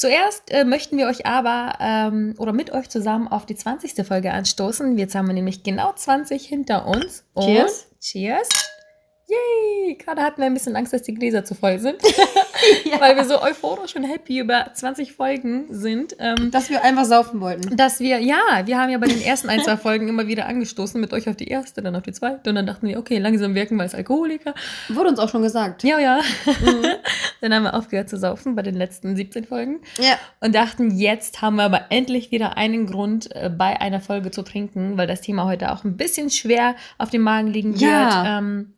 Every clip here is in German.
Zuerst äh, möchten wir euch aber ähm, oder mit euch zusammen auf die 20. Folge anstoßen. Jetzt haben wir nämlich genau 20 hinter uns. Und Cheers. Cheers. Yay! Gerade hatten wir ein bisschen Angst, dass die Gläser zu voll sind, weil wir so euphorisch und happy über 20 Folgen sind. Ähm, Dass wir einfach saufen wollten. dass wir, ja, wir haben ja bei den ersten ein, zwei Folgen immer wieder angestoßen mit euch auf die erste, dann auf die zweite und dann dachten wir, okay, langsam wirken wir als Alkoholiker. Wurde uns auch schon gesagt. Ja, ja. dann haben wir aufgehört zu saufen bei den letzten 17 Folgen Ja. und dachten, jetzt haben wir aber endlich wieder einen Grund, äh, bei einer Folge zu trinken, weil das Thema heute auch ein bisschen schwer auf dem Magen liegen wird. Ja. Ähm,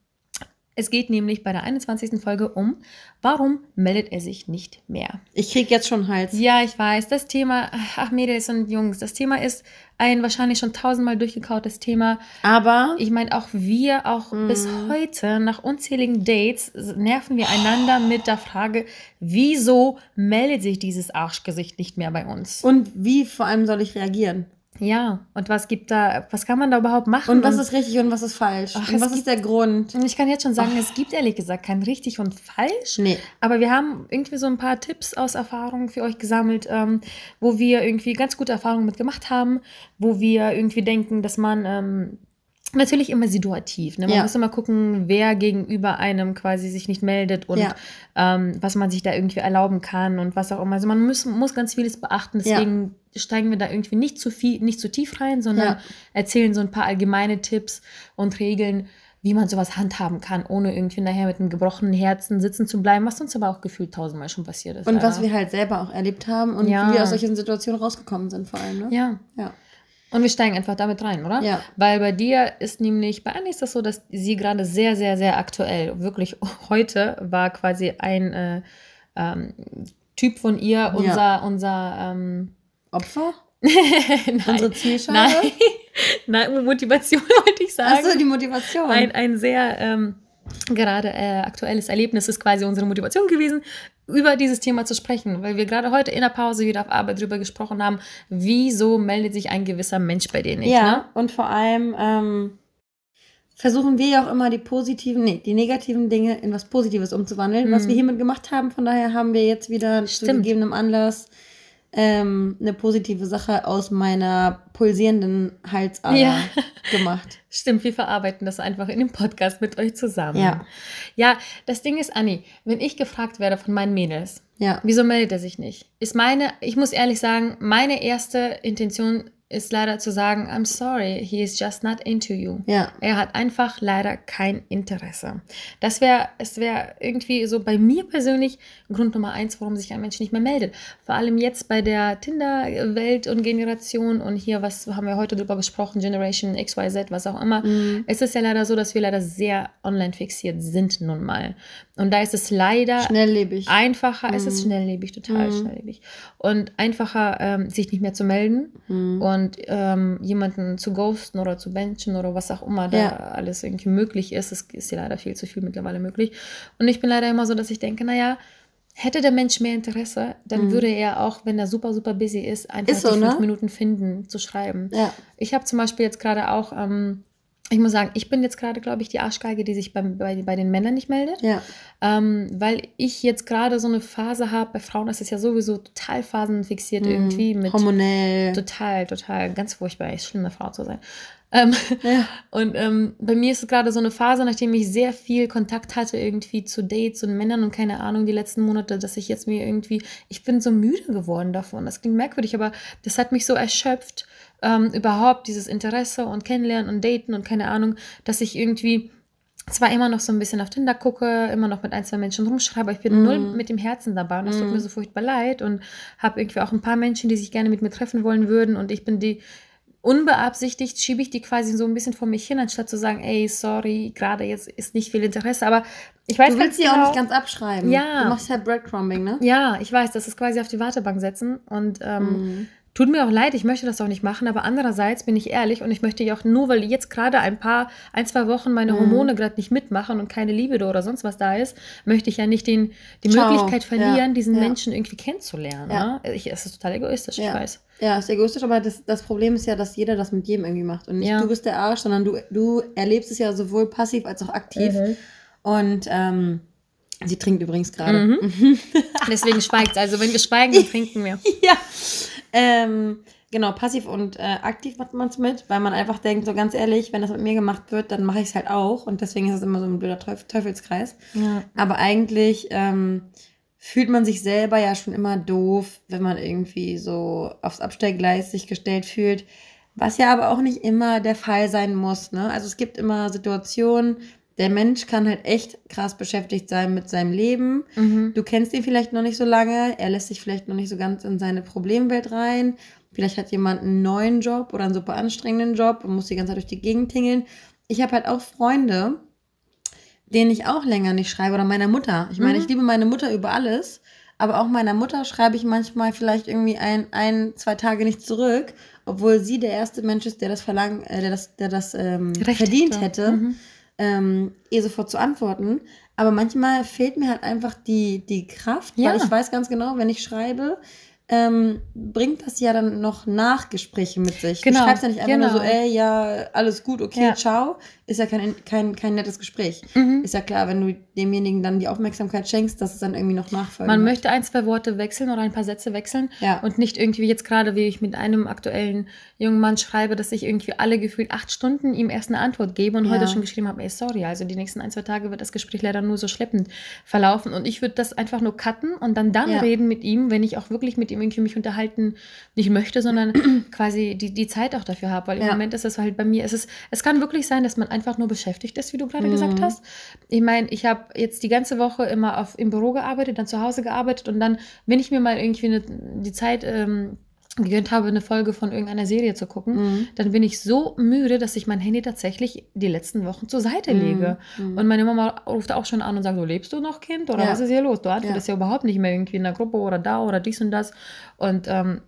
es geht nämlich bei der 21. Folge um, warum meldet er sich nicht mehr? Ich krieg jetzt schon Hals. Ja, ich weiß, das Thema, ach Mädels und Jungs, das Thema ist ein wahrscheinlich schon tausendmal durchgekautes Thema. Aber Ich meine, auch wir, auch Mhm. bis heute, nach unzähligen Dates, nerven wir einander mit der Frage, wieso meldet sich dieses Arschgesicht nicht mehr bei uns? und wie vor allem soll ich reagieren? Ja, und was gibt da, was kann man da überhaupt machen? Und was ist richtig und was ist falsch? Ach, und was ist der Grund? Und ich kann jetzt schon sagen, es gibt ehrlich gesagt kein richtig und falsch. Nee. Aber wir haben irgendwie so ein paar Tipps aus Erfahrung für euch gesammelt, ähm, wo wir irgendwie ganz gute Erfahrungen mit gemacht haben, wo wir irgendwie denken, dass man ähm, natürlich immer situativ, ne? man Ja. muss immer gucken, wer gegenüber einem quasi sich nicht meldet und Ja. ähm, was man sich da irgendwie erlauben kann und was auch immer. Also man muss, muss ganz vieles beachten, Ja. deswegen steigen wir da irgendwie nicht zu viel, nicht zu tief rein, sondern Ja. erzählen so ein paar allgemeine Tipps und Regeln, wie man sowas handhaben kann, ohne irgendwie nachher mit einem gebrochenen Herzen sitzen zu bleiben, was uns aber auch gefühlt tausendmal schon passiert ist. Und leider. was wir halt selber auch erlebt haben und Ja. wie wir aus solchen Situationen rausgekommen sind vor allem. Ne? Ja. Ja. Und wir steigen einfach damit rein, oder? Ja. Weil bei dir ist nämlich, bei Annie ist das so, dass sie gerade sehr, sehr, sehr aktuell, wirklich heute war quasi ein äh, ähm, Typ von ihr, unser, unser ähm, Opfer? nein, Unsere Zielscheibe? nein, nein, Motivation wollte ich sagen. Achso, die Motivation. ein, ein sehr ähm, gerade äh, aktuelles Erlebnis ist quasi unsere Motivation gewesen, über dieses Thema zu sprechen, weil wir gerade heute in der Pause wieder auf Arbeit drüber gesprochen haben, wieso meldet sich ein gewisser Mensch bei dir nicht. ja, Ne? und vor allem ähm, versuchen wir ja auch immer die positiven, nee, die negativen Dinge in was Positives umzuwandeln, was Mhm. wir hiermit gemacht haben. Von daher haben wir jetzt wieder zu Stimmt. gegebenem Anlass ähm, eine positive Sache aus meiner pulsierenden Halsader Ja. gemacht. Stimmt, wir verarbeiten das einfach in dem Podcast mit euch zusammen. Ja. Ja, das Ding ist, Anni, wenn ich gefragt werde von meinen Mädels, Ja. wieso meldet er sich nicht? Ist meine, ich muss ehrlich sagen, meine erste Intention ist leider zu sagen, I'm sorry, he is just not into you. Ja. Er hat einfach leider kein Interesse. Das wäre, es wäre irgendwie so bei mir persönlich Grund Nummer eins, warum sich ein Mensch nicht mehr meldet. Vor allem jetzt bei der Tinder-Welt und Generation und hier, was haben wir heute drüber gesprochen, Generation XYZ, was auch immer. Mhm. Es ist ja leider so, dass wir leider sehr online fixiert sind nun mal. Und da ist es leider Schnelllebig. einfacher, es ist Mhm. schnelllebig, total Mhm. schnelllebig. Und einfacher, ähm, sich nicht mehr zu melden Mhm. Und ähm, jemanden zu ghosten oder zu benchen oder was auch immer da Ja. alles irgendwie möglich ist. Es ist ja leider viel zu viel mittlerweile möglich. Und ich bin leider immer so, dass ich denke, naja, hätte der Mensch mehr Interesse, dann Mhm. würde er auch, wenn er super, super busy ist, einfach Ist so, die fünf ne? Minuten finden, zu schreiben. Ja. Ich habe zum Beispiel jetzt gerade auch, ähm, ich muss sagen, ich bin jetzt gerade, glaube ich, die Arschgeige, die sich beim, bei, bei den Männern nicht meldet. Ja. Ähm, weil ich jetzt gerade so eine Phase habe, bei Frauen ist es ja sowieso total phasenfixiert irgendwie mit Hormonell. total, total, ganz furchtbar, ist schlimm, eine Frau zu sein. Ähm, Ja. und ähm, bei mir ist es gerade so eine Phase, nachdem ich sehr viel Kontakt hatte irgendwie zu Dates und Männern und keine Ahnung, die letzten Monate, dass ich jetzt mir irgendwie, ich bin so müde geworden davon. Das klingt merkwürdig, aber das hat mich so erschöpft, ähm, überhaupt dieses Interesse und Kennenlernen und Daten und keine Ahnung, dass ich irgendwie zwar immer noch so ein bisschen auf Tinder gucke, immer noch mit ein, zwei Menschen rumschreibe, aber ich bin Mhm. null mit dem Herzen dabei und das tut Mhm. mir so furchtbar leid und habe irgendwie auch ein paar Menschen, die sich gerne mit mir treffen wollen würden und ich bin die unbeabsichtigt schiebe ich die quasi so ein bisschen vor mich hin, anstatt zu sagen, ey, sorry, gerade jetzt ist nicht viel Interesse, aber ich weiß Du willst sie ganz auch genau, nicht ganz abschreiben. Ja. Du machst halt Breadcrumbing, ne? Ja, ich weiß, das ist quasi auf die Wartebank setzen und ähm, Mhm. Tut mir auch leid, ich möchte das auch nicht machen, aber andererseits bin ich ehrlich und ich möchte ja auch nur, weil jetzt gerade ein paar, ein, zwei Wochen meine Mhm. Hormone gerade nicht mitmachen und keine Libido oder sonst was da ist, möchte ich ja nicht den, die Ciao. Möglichkeit verlieren, Ja, diesen ja. Menschen irgendwie kennenzulernen. Ja. Ne? Ich, es ist total egoistisch, ich weiß. Ja, ist egoistisch, aber das, das Problem ist ja, dass jeder das mit jedem irgendwie macht. Und nicht du bist der Arsch, sondern du, du erlebst es ja sowohl passiv als auch aktiv. Mhm. Und ähm, sie trinkt übrigens gerade. Mhm. Deswegen schweigt Also wenn wir schweigen, dann trinken wir. ja. Ähm, genau, passiv und äh, aktiv macht man es mit, weil man einfach denkt, so ganz ehrlich, wenn das mit mir gemacht wird, dann mache ich es halt auch. Und deswegen ist es immer so ein blöder Teuf Teufelskreis. Ja. Aber eigentlich ähm, fühlt man sich selber ja schon immer doof, wenn man irgendwie so aufs Abstellgleis sich gestellt fühlt. Was ja aber auch nicht immer der Fall sein muss. Ne? Also es gibt immer Situationen, der Mensch kann halt echt krass beschäftigt sein mit seinem Leben. Mhm. Du kennst ihn vielleicht noch nicht so lange, er lässt sich vielleicht noch nicht so ganz in seine Problemwelt rein. Vielleicht hat jemand einen neuen Job oder einen super anstrengenden Job und muss die ganze Zeit durch die Gegend tingeln. Ich habe halt auch Freunde, denen ich auch länger nicht schreibe oder meiner Mutter. Ich meine, Mhm. ich liebe meine Mutter über alles, aber auch meiner Mutter schreibe ich manchmal vielleicht irgendwie ein, ein zwei Tage nicht zurück, obwohl sie der erste Mensch ist, der das verlangt, äh, der das, der das ähm, verdient hätte, Mhm. Ähm, eh sofort zu antworten. Aber manchmal fehlt mir halt einfach die, die Kraft, Ja. weil ich weiß ganz genau, wenn ich schreibe, ähm, bringt das ja dann noch Nachgespräche mit sich. Genau, Du schreibst ja nicht einfach nur so, genau. ey, ja, alles gut, okay, Ja. ciao. Ist ja kein, kein, kein nettes Gespräch. Mhm. Ist ja klar, wenn du demjenigen dann die Aufmerksamkeit schenkst, dass es dann irgendwie noch nachfolgt. Man möchte ein, zwei Worte wechseln oder ein paar Sätze wechseln Ja. und nicht irgendwie jetzt gerade, wie ich mit einem aktuellen jungen Mann schreibe, dass ich irgendwie alle gefühlt acht Stunden ihm erst eine Antwort gebe und Ja. heute schon geschrieben habe, ey, sorry, also die nächsten ein, zwei Tage wird das Gespräch leider nur so schleppend verlaufen und ich würde das einfach nur cutten und dann dann Ja. reden mit ihm, wenn ich auch wirklich mit ihm irgendwie mich unterhalten nicht möchte, sondern quasi die, die Zeit auch dafür habe, weil im. Moment ist es halt bei mir, es ist, es kann wirklich sein, dass man einfach nur beschäftigt ist, wie du gerade Mhm. gesagt hast. Ich meine, ich habe jetzt die ganze Woche immer auf, im Büro gearbeitet, dann zu Hause gearbeitet und dann, wenn ich mir mal irgendwie eine, die Zeit ähm, gegönnt habe, eine Folge von irgendeiner Serie zu gucken, Mhm. dann bin ich so müde, dass ich mein Handy tatsächlich die letzten Wochen zur Seite lege. Mhm. Und meine Mama ruft auch schon an und sagt, so lebst du noch, Kind? Oder Ja. was ist hier los? Du antwortest ja. überhaupt nicht mehr irgendwie in der Gruppe oder da oder dies und das. Und ähm,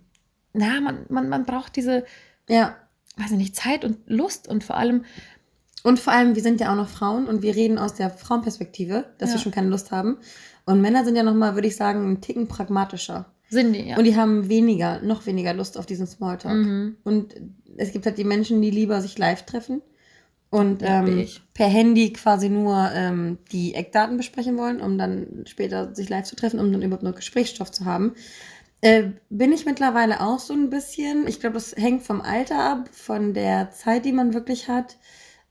na, man, man, man braucht diese, Ja. weiß ich nicht, Zeit und Lust und vor allem, Und vor allem, wir sind ja auch noch Frauen und wir reden aus der Frauenperspektive, dass Ja. wir schon keine Lust haben. Und Männer sind ja nochmal, würde ich sagen, einen Ticken pragmatischer. sind die, ja. Und die haben weniger, noch weniger Lust auf diesen Smalltalk. Mhm. Und es gibt halt die Menschen, die lieber sich live treffen und Ja, ähm, per Handy quasi nur ähm, die Eckdaten besprechen wollen, um dann später sich live zu treffen, um dann überhaupt noch Gesprächsstoff zu haben. Äh, bin ich mittlerweile auch so ein bisschen. Ich glaube, das hängt vom Alter ab, von der Zeit, die man wirklich hat.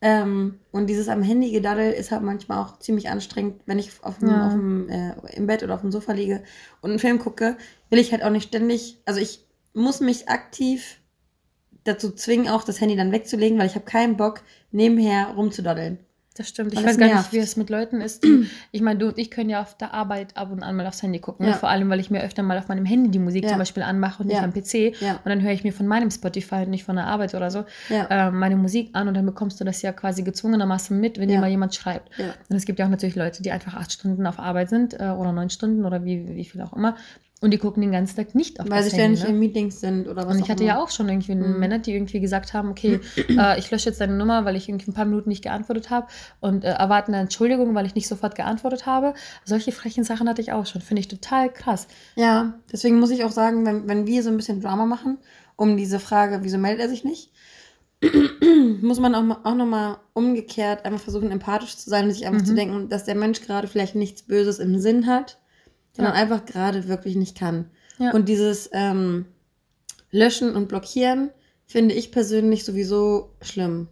Ähm, und dieses am Handy gedaddel ist halt manchmal auch ziemlich anstrengend, wenn ich auf dem, Ja. auf dem, äh, im Bett oder auf dem Sofa liege und einen Film gucke, will ich halt auch nicht ständig, also ich muss mich aktiv dazu zwingen, auch das Handy dann wegzulegen, weil ich habe keinen Bock, nebenher rumzudaddeln. Das stimmt. Ich Weil weiß es gar nervt. nicht, wie es mit Leuten ist. Die, ich meine, du und ich können ja auf der Arbeit ab und an mal aufs Handy gucken. Ja. Ne? Vor allem, weil ich mir öfter mal auf meinem Handy die Musik Ja. zum Beispiel anmache und nicht Ja. am PC. Ja. Und dann höre ich mir von meinem Spotify und nicht von der Arbeit oder so Ja. äh, meine Musik an und dann bekommst du das ja quasi gezwungenermaßen mit, wenn Ja. dir mal jemand schreibt. Ja. Und es gibt ja auch natürlich Leute, die einfach acht Stunden auf Arbeit sind äh, oder neun Stunden oder wie, wie viel auch immer. Und die gucken den ganzen Tag nicht auf Weil sie ständig Handy. in Ne? Meetings sind oder was Und ich hatte ja immer. auch schon irgendwie Mhm. Männer, die irgendwie gesagt haben, okay, äh, ich lösche jetzt deine Nummer, weil ich irgendwie ein paar Minuten nicht geantwortet habe und äh, erwarten eine Entschuldigung, weil ich nicht sofort geantwortet habe. Solche frechen Sachen hatte ich auch schon. Finde ich total krass. Ja, deswegen muss ich auch sagen, wenn, wenn wir so ein bisschen Drama machen, um diese Frage, wieso meldet er sich nicht, muss man auch, auch nochmal umgekehrt einfach versuchen, empathisch zu sein und sich einfach Mhm. zu denken, dass der Mensch gerade vielleicht nichts Böses im Sinn hat, sondern Ja. einfach gerade wirklich nicht kann. Ja. Und dieses ähm, Löschen und Blockieren finde ich persönlich sowieso schlimm.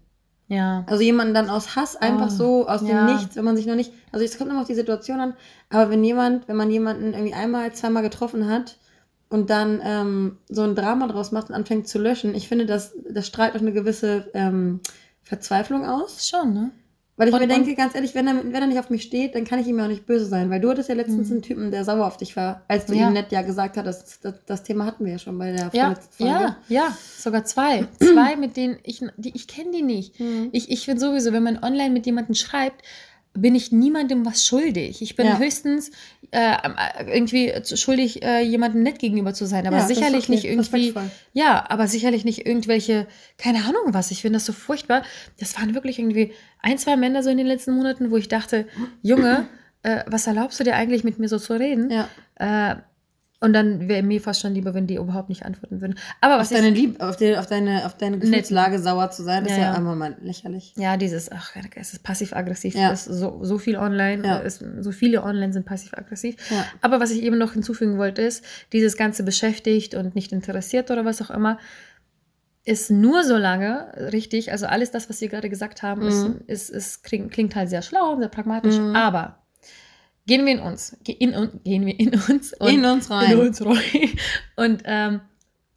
Ja. Also jemanden dann aus Hass einfach Oh, so aus ja. dem Nichts, wenn man sich noch nicht, also es kommt immer auf die Situation an, aber wenn jemand, wenn man jemanden irgendwie einmal, zweimal getroffen hat und dann ähm, so ein Drama draus macht und anfängt zu löschen, ich finde, das, das strahlt auch eine gewisse ähm, Verzweiflung aus. Schon, ne? Weil ich Und- mir denke, ganz ehrlich, wenn er, wenn er nicht auf mich steht, dann kann ich ihm ja auch nicht böse sein. Weil du hattest ja letztens Mhm. einen Typen, der sauer auf dich war, als du Ja. ihm nett ja gesagt hattest, das, das Thema hatten wir ja schon bei der Ja, vorletzten Folge. ja, ja, sogar zwei. zwei, mit denen ich, die, ich kenne die nicht. Mhm. Ich, ich finde sowieso, wenn man online mit jemandem schreibt, bin ich niemandem was schuldig. Ich bin Ja. höchstens äh, irgendwie schuldig, äh, jemandem nett gegenüber zu sein, aber Ja, sicherlich okay. nicht irgendwie. Ja, aber sicherlich nicht irgendwelche, keine Ahnung was. Ich finde das so furchtbar. Das waren wirklich irgendwie ein, zwei Männer so in den letzten Monaten, wo ich dachte, Junge, äh, was erlaubst du dir eigentlich mit mir so zu reden? Ja. Und dann wäre mir fast schon lieber, wenn die überhaupt nicht antworten würden. Aber Auf was deine, ich, Lieb auf, die, auf, deine, auf deine Gefühlslage sauer zu sein, ist Ja, ja, ja. einfach mal lächerlich. ja, dieses, ach, es ist passiv-aggressiv, Ja. ist so, so viel online, Ja. ist, so viele online sind passiv-aggressiv. Ja. Aber was ich eben noch hinzufügen wollte, ist, dieses Ganze beschäftigt und nicht interessiert oder was auch immer, ist nur so lange richtig, also alles das, was Sie gerade gesagt haben, Mhm. ist, ist, ist, klingt, klingt halt sehr schlau und sehr pragmatisch, Mhm. aber gehen wir in uns, in, un- gehen wir in uns und In uns rein. in uns rein und ähm,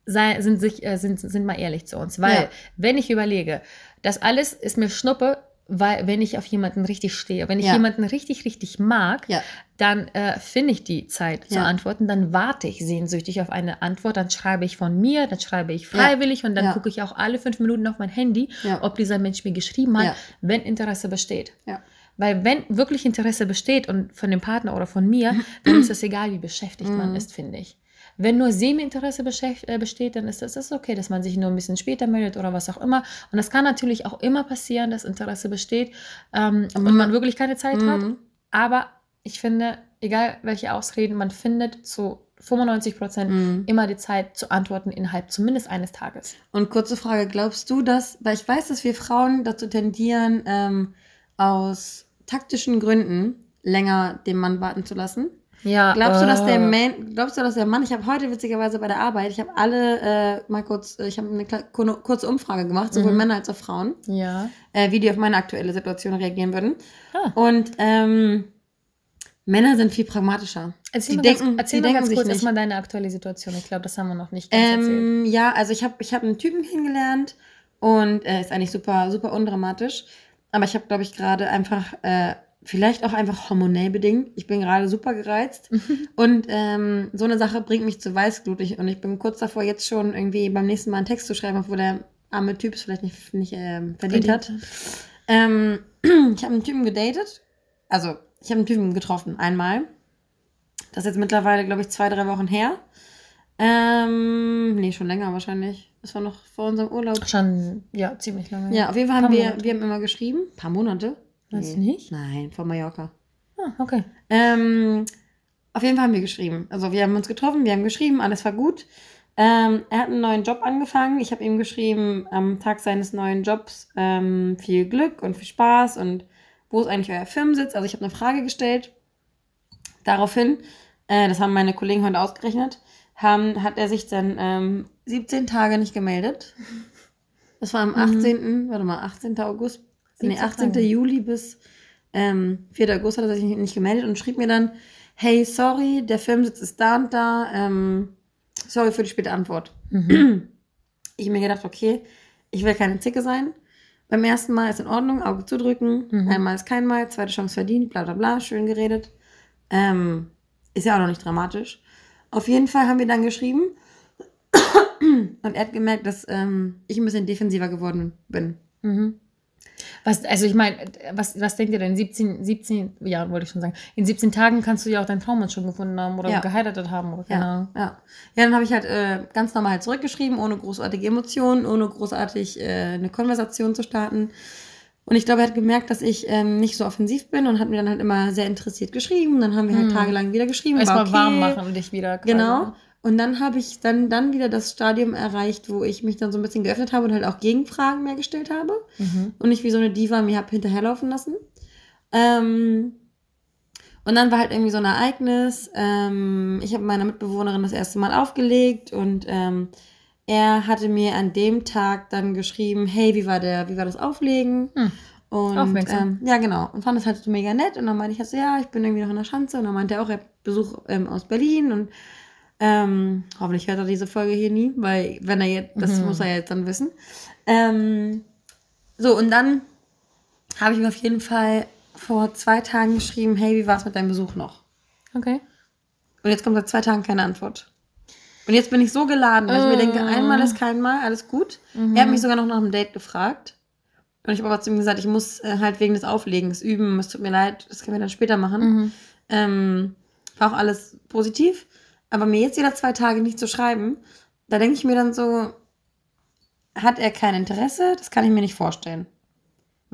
sei, sind, sich, äh, sind, sind mal ehrlich zu uns, weil Ja. wenn ich überlege, das alles ist mir Schnuppe, weil wenn ich auf jemanden richtig stehe, wenn ich Ja. jemanden richtig, richtig mag, Ja. dann äh, finde ich die Zeit zu antworten, dann warte ich sehnsüchtig auf eine Antwort, dann schreibe ich von mir, dann schreibe ich freiwillig und dann gucke ich auch alle fünf Minuten auf mein Handy, ob dieser Mensch mir geschrieben hat, wenn Interesse besteht. Ja. Weil wenn wirklich Interesse besteht und von dem Partner oder von mir, dann ist es egal, wie beschäftigt man Mhm. ist, finde ich. Wenn nur Semi-Interesse äh, besteht, dann ist das, das ist okay, dass man sich nur ein bisschen später meldet oder was auch immer. Und das kann natürlich auch immer passieren, dass Interesse besteht ähm, und man man- wirklich keine Zeit hat. Mhm. Aber ich finde, egal welche Ausreden, man findet zu 95 Prozent Mhm. immer die Zeit zu antworten innerhalb zumindest eines Tages. Und kurze Frage, glaubst du, dass, weil ich weiß, dass wir Frauen dazu tendieren, ähm, aus taktischen Gründen länger den Mann warten zu lassen? Ja, Glaubst du, dass der äh, Mann, glaubst du, dass der Mann, ich habe heute witzigerweise bei der Arbeit, ich habe alle äh, mal kurz, äh, ich habe eine kurze Umfrage gemacht, sowohl Mhm. Männer als auch Frauen, Ja. äh, wie die auf meine aktuelle Situation reagieren würden. Ah. Und ähm, Männer sind viel pragmatischer. Erzähl Die mal denken- ganz, erzähl die mal denken ganz kurz erstmal deine aktuelle Situation. Ich glaube, das haben wir noch nicht ganz erzählt. Ähm, ja, also ich habe ich hab einen Typen kennengelernt und äh, ist eigentlich super, super undramatisch. Aber ich habe, glaube ich, gerade einfach, äh, vielleicht auch einfach hormonell bedingt. Ich bin gerade super gereizt. und ähm, so eine Sache bringt mich zu Weißglut. Und ich bin kurz davor, jetzt schon irgendwie beim nächsten Mal einen Text zu schreiben, obwohl der arme Typ es vielleicht nicht, nicht ähm, verdient, hat. Ähm, ich habe einen Typen gedatet. Also, ich habe einen Typen getroffen, einmal. Das ist jetzt mittlerweile, glaube ich, zwei, drei Wochen her. Ähm, nee, schon länger wahrscheinlich. Das war noch vor unserem Urlaub. Schon, ja, ziemlich lange. Ja, auf jeden Fall haben Paar wir, Monate. wir haben immer geschrieben. Ein paar Monate. Weißt du nicht? Nein, von Mallorca. Ah, okay. Ähm, auf jeden Fall haben wir geschrieben. Also wir haben uns getroffen, wir haben geschrieben, alles war gut. Ähm, er hat einen neuen Job angefangen. Ich habe ihm geschrieben, am Tag seines neuen Jobs ähm, viel Glück und viel Spaß und wo ist eigentlich euer Firmensitz? Also ich habe eine Frage gestellt. Daraufhin, äh, das haben meine Kollegen heute ausgerechnet, haben, hat er sich dann ähm, 17 Tage nicht gemeldet. Das war am Mhm. 18. Warte mal, 18. August. Nee, 17 18. Tage. Juli bis ähm, 4. August hat er sich nicht gemeldet und schrieb mir dann, hey, sorry, der Firmensitz ist da und da, ähm, sorry für die späte Antwort. Mhm. Ich mir gedacht, okay, ich will keine Zicke sein. Beim ersten Mal ist in Ordnung, Auge zudrücken, Mhm. einmal ist kein Mal, zweite Chance verdient, bla bla bla, schön geredet. Ähm, ist ja auch noch nicht dramatisch. Auf jeden Fall haben wir dann geschrieben und er hat gemerkt, dass ähm, ich ein bisschen defensiver geworden bin. Mhm. Was, also ich meine, was, was denkt ihr denn? 17, 17 Jahren wollte ich schon sagen. In 17 Tagen kannst du ja auch deinen Traummann schon gefunden haben oder Ja. geheiratet haben oder keine Ja, ja. Ja, dann habe ich halt äh, ganz normal zurückgeschrieben, ohne großartige Emotionen, ohne großartig äh, eine Konversation zu starten. Und ich glaube, er hat gemerkt, dass ich ähm, nicht so offensiv bin und hat mir dann halt immer sehr interessiert geschrieben. Dann haben wir halt Hm. tagelang wieder geschrieben. Erstmal okay. warm machen und dich wieder quasi. Genau. Und dann habe ich dann, dann wieder das Stadium erreicht, wo ich mich dann so ein bisschen geöffnet habe und halt auch Gegenfragen mehr gestellt habe. Mhm. Und nicht wie so eine Diva mir hab hinterherlaufen lassen. Ähm, und dann war halt irgendwie so ein Ereignis. Ähm, ich habe meiner Mitbewohnerin das erste Mal aufgelegt und ähm, er hatte mir an dem Tag dann geschrieben, hey, wie war der, wie war das Auflegen? Hm. Und Aufmerksam. ähm, ja, genau. Und fand das halt so mega nett. Und dann meinte ich halt so, ja, ich bin irgendwie noch in der Schanze. Und dann meinte er auch, er hat Besuch ähm, aus Berlin. Und ähm, hoffentlich hört er diese Folge hier nie, weil wenn er jetzt, das Mhm. muss er jetzt dann wissen. Ähm, so, und dann habe ich ihm auf jeden Fall vor zwei Tagen geschrieben, hey, wie war es mit deinem Besuch noch? Okay. Und jetzt kommt seit zwei Tagen keine Antwort. Und jetzt bin ich so geladen, weil ich mir denke, Äh. einmal ist kein Mal, alles gut. Er hat mich sogar noch nach einem Date gefragt. Und ich habe aber zu ihm gesagt, ich muss äh, halt wegen des Auflegens üben. Es tut mir leid, das können wir dann später machen. Mhm. Ähm, war auch alles positiv. Aber mir jetzt wieder zwei Tage nicht zu schreiben, da denke ich mir dann so, hat er kein Interesse? Das kann ich mir nicht vorstellen.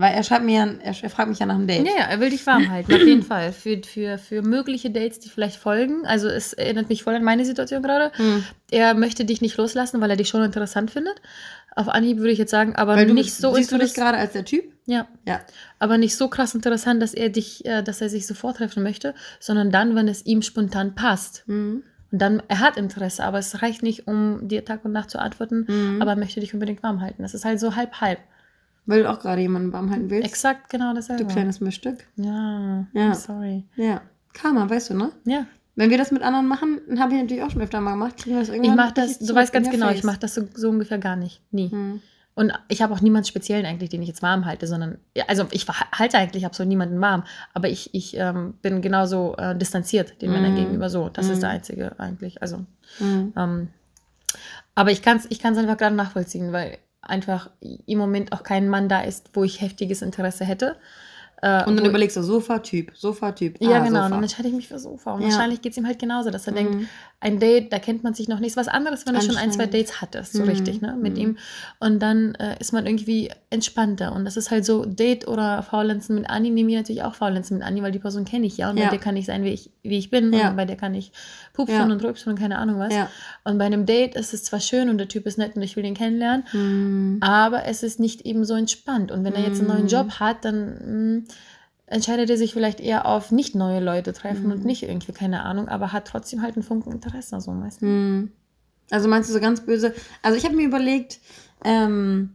Weil er schreibt mir ja, er, fragt mich ja nach einem Date. Ja, er will dich warm halten, auf jeden Fall. Für, für, für mögliche Dates, die vielleicht folgen. Also es erinnert mich voll an meine Situation gerade. Hm. Er möchte dich nicht loslassen, weil er dich schon interessant findet. Auf Anhieb würde ich jetzt sagen, aber Weil du nicht so siehst du dich gerade als der Typ? Ja, Ja. aber nicht so krass interessant, dass er dich, äh, dass er sich sofort treffen möchte, sondern dann, wenn es ihm spontan passt. Mhm. Und dann, er hat Interesse, aber es reicht nicht, um dir Tag und Nacht zu antworten, Mhm. aber er möchte dich unbedingt warm halten. Das ist halt so halb-halb. Weil du auch gerade jemanden warm halten willst. Exakt genau dasselbe. Du kleines Mischstück. Ja, Ja. Sorry. Ja. Karma, weißt du, ne? Ja, Wenn wir das mit anderen machen, dann habe ich natürlich auch schon öfter mal gemacht, kriegen wir das irgendwann ich mache das, du weißt ganz genau, face. ich mache das so, so ungefähr gar nicht. Nie. Mhm. Und ich habe auch niemanden speziellen eigentlich, den ich jetzt warm halte, sondern, also ich halte eigentlich absolut niemanden warm, aber ich, ich ähm, bin genauso äh, distanziert den Männern Mhm. gegenüber so. Das ist Mhm. der einzige eigentlich. Also, Mhm. ähm, aber ich kann es ich kann's einfach gerade nachvollziehen, weil einfach im Moment auch kein Mann da ist, wo ich heftiges Interesse hätte. Äh, Und dann überlegst du, Sofa-Typ, Sofa-Typ. ja, ah, genau. Und Sofa. dann entscheide ich mich für Sofa. Und Ja. wahrscheinlich geht es ihm halt genauso, dass er Mhm. denkt, ein Date, da kennt man sich noch nicht. Ist was anderes, wenn du schon ein, zwei. Dates hattest, so Mhm. richtig, ne, mit Mhm. ihm. Und dann äh, ist man irgendwie entspannter. Und das ist halt so, Date oder Faulenzen mit Anni, nehme ich natürlich auch Faulenzen mit Anni, weil die Person kenne ich ja. Und Ja. bei der kann ich sein, wie ich, wie ich bin. Ja. Und bei der kann ich pupsen Ja. und rülpsen und keine Ahnung was. Und bei einem Date ist es zwar schön und der Typ ist nett und ich will ihn kennenlernen, Mhm. aber es ist nicht eben so entspannt. Und wenn er jetzt einen neuen Mm. Job hat, dann mh, entscheidet er sich vielleicht eher auf nicht neue Leute treffen Mm. und nicht irgendwie, keine Ahnung, aber hat trotzdem halt einen Funken Interesse, so meistens. Hm. Also meinst du so ganz böse? Also ich habe mir überlegt, ähm,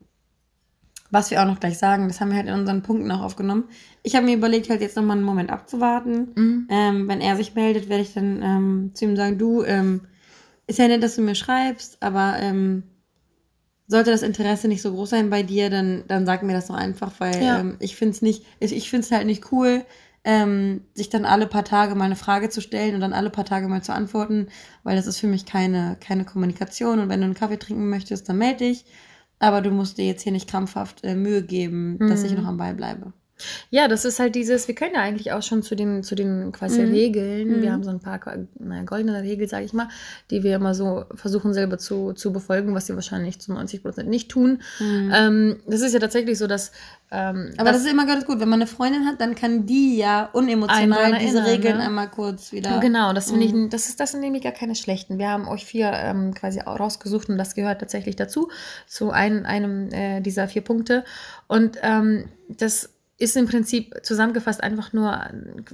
was wir auch noch gleich sagen, das haben wir halt in unseren Punkten auch aufgenommen. Ich habe mir überlegt, halt jetzt nochmal einen Moment abzuwarten. Mhm. Ähm, wenn er sich meldet, werde ich dann ähm, zu ihm sagen, du, ähm, ist ja nett, dass du mir schreibst, aber ähm, sollte das Interesse nicht so groß sein bei dir, dann, dann sag mir das doch einfach, weil Ja. ähm, ich finde es nicht, ich, ich finde es halt nicht cool, ähm, sich dann alle paar Tage mal eine Frage zu stellen und dann alle paar Tage mal zu antworten, weil das ist für mich keine, keine Kommunikation und wenn du einen Kaffee trinken möchtest, dann melde dich. Aber du musst dir jetzt hier nicht krampfhaft äh, Mühe geben, dass ich Mhm. noch am Ball bleibe. Ja, das ist halt dieses, wir können ja eigentlich auch schon zu den, zu den quasi Mhm. Regeln, wir Mhm. haben so ein paar naja, goldene Regeln, sage ich mal, die wir immer so versuchen selber zu, zu befolgen, was wir wahrscheinlich zu 90 Prozent nicht tun. Mhm. Ähm, das ist ja tatsächlich so, dass ähm, Aber das, ist immer ganz gut. Wenn man eine Freundin hat, dann kann die ja unemotional diese erinnern, Regeln ne? einmal kurz wieder. Genau, das finde Mhm. ich, das ist das sind nämlich gar keine schlechten. Wir haben euch vier ähm, quasi rausgesucht und das gehört tatsächlich dazu, zu ein, einem äh, dieser vier Punkte. Und ähm, das ist im Prinzip zusammengefasst einfach nur,